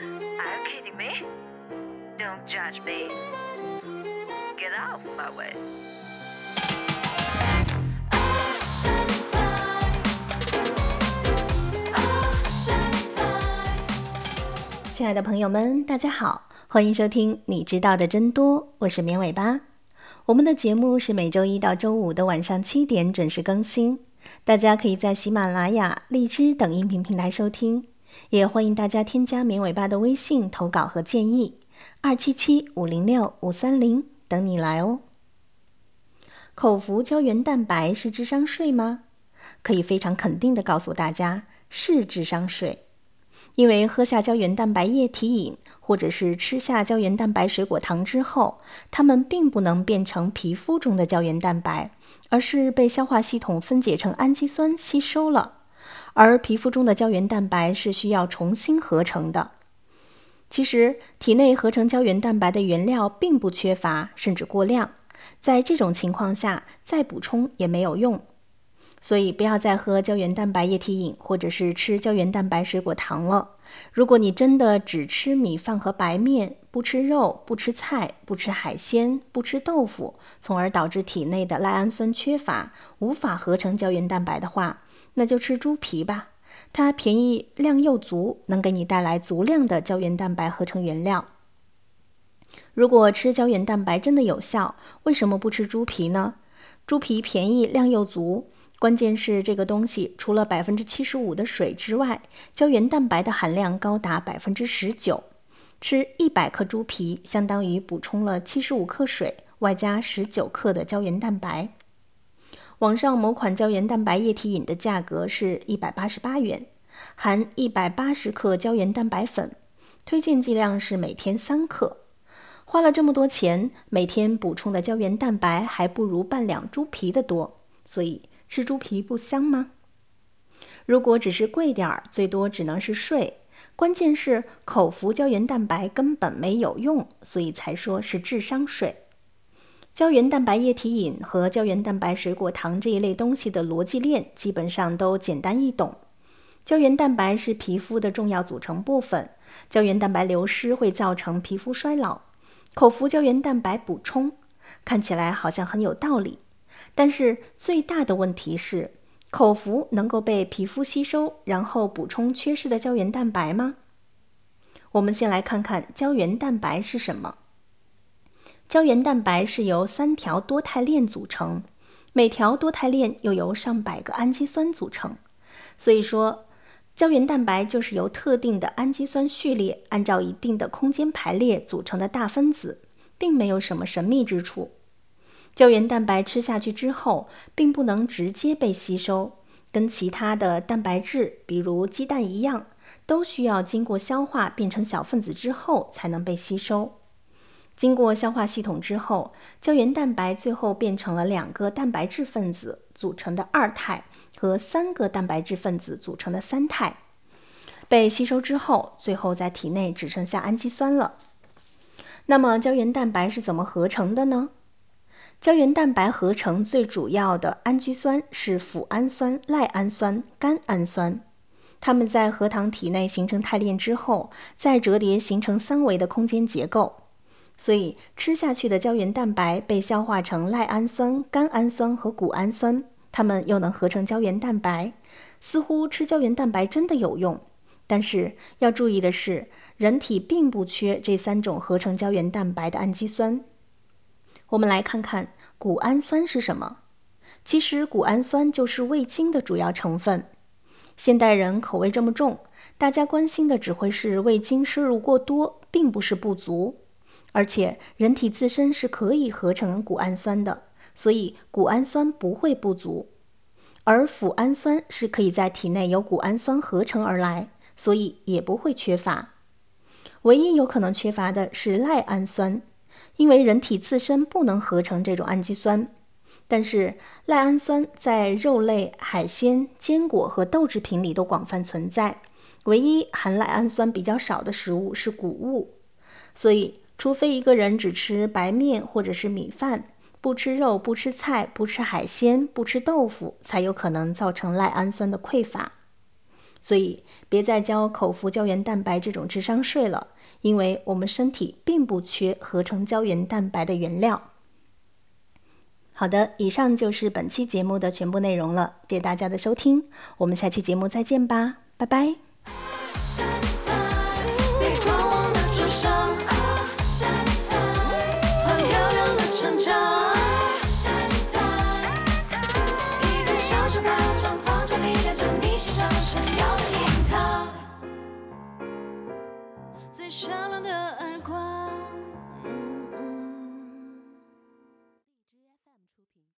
Are you kidding me? Don't judge me. Get out of my way. 亲爱的朋友们，大家好，欢迎收听《你知道的真多》，我是绵尾巴。我们的节目是每周一到周五的晚上七点准时更新，大家可以在喜马拉雅、荔枝等音频平台收听，也欢迎大家添加绵尾巴的微信投稿和建议，二七七五零六五三零等你来哦。口服胶原蛋白是智商税吗？可以非常肯定的告诉大家，是智商税。因为喝下胶原蛋白液体饮，或者是吃下胶原蛋白水果糖之后，它们并不能变成皮肤中的胶原蛋白，而是被消化系统分解成氨基酸吸收了。而皮肤中的胶原蛋白是需要重新合成的。其实，体内合成胶原蛋白的原料并不缺乏，甚至过量。在这种情况下，再补充也没有用。所以不要再喝胶原蛋白液体饮，或者是吃胶原蛋白水果糖了。如果你真的只吃米饭和白面，不吃肉、不吃菜、不吃海鲜、不吃豆腐，从而导致体内的赖氨酸缺乏，无法合成胶原蛋白的话，那就吃猪皮吧。它便宜，量又足，能给你带来足量的胶原蛋白合成原料。如果吃胶原蛋白真的有效，为什么不吃猪皮呢？猪皮便宜，量又足。关键是这个东西除了百分之七十五的水之外，胶原蛋白的含量高达百分之十九。吃一百克猪皮，相当于补充了七十五克水，外加十九克的胶原蛋白。网上某款胶原蛋白液体饮的价格是一百八十八元，含一百八十克胶原蛋白粉，推荐剂量是每天三克。花了这么多钱，每天补充的胶原蛋白还不如半两猪皮的多，所以。吃猪皮不香吗？如果只是贵点儿，最多只能是税。关键是口服胶原蛋白根本没有用，所以才说是智商税。胶原蛋白液体饮和胶原蛋白水果糖这一类东西的逻辑链基本上都简单易懂。胶原蛋白是皮肤的重要组成部分，胶原蛋白流失会造成皮肤衰老。口服胶原蛋白补充，看起来好像很有道理。但是最大的问题是，口服能够被皮肤吸收，然后补充缺失的胶原蛋白吗？我们先来看看胶原蛋白是什么。胶原蛋白是由三条多肽链组成，每条多肽链又由上百个氨基酸组成。所以说，胶原蛋白就是由特定的氨基酸序列按照一定的空间排列组成的大分子，并没有什么神秘之处。胶原蛋白吃下去之后，并不能直接被吸收，跟其他的蛋白质，比如鸡蛋一样，都需要经过消化变成小分子之后才能被吸收。经过消化系统之后，胶原蛋白最后变成了两个蛋白质分子组成的二肽和三个蛋白质分子组成的三肽。被吸收之后，最后在体内只剩下氨基酸了。那么，胶原蛋白是怎么合成的呢？胶原蛋白合成最主要的氨基酸是脯氨酸、赖氨酸、甘氨酸，它们在核糖体内形成肽链之后，再折叠形成三维的空间结构。所以吃下去的胶原蛋白被消化成赖氨酸、甘氨酸和谷氨酸，它们又能合成胶原蛋白。似乎吃胶原蛋白真的有用，但是要注意的是，人体并不缺这三种合成胶原蛋白的氨基酸。我们来看看谷氨酸是什么。其实谷氨酸就是味精的主要成分。现代人口味这么重，大家关心的只会是味精摄入过多，并不是不足。而且人体自身是可以合成谷氨酸的，所以谷氨酸不会不足。而脯氨酸是可以在体内由谷氨酸合成而来，所以也不会缺乏。唯一有可能缺乏的是赖氨酸。因为人体自身不能合成这种氨基酸，但是赖氨酸在肉类、海鲜、坚果和豆制品里都广泛存在。唯一含赖氨酸比较少的食物是谷物，所以除非一个人只吃白面或者是米饭，不吃肉、不吃菜、不吃海鲜、不吃豆腐，才有可能造成赖氨酸的匮乏。所以别再交口服胶原蛋白这种智商税了，因为我们身体并不缺合成胶原蛋白的原料。好的，以上就是本期节目的全部内容了，谢谢大家的收听，我们下期节目再见吧，拜拜。闪亮的耳光。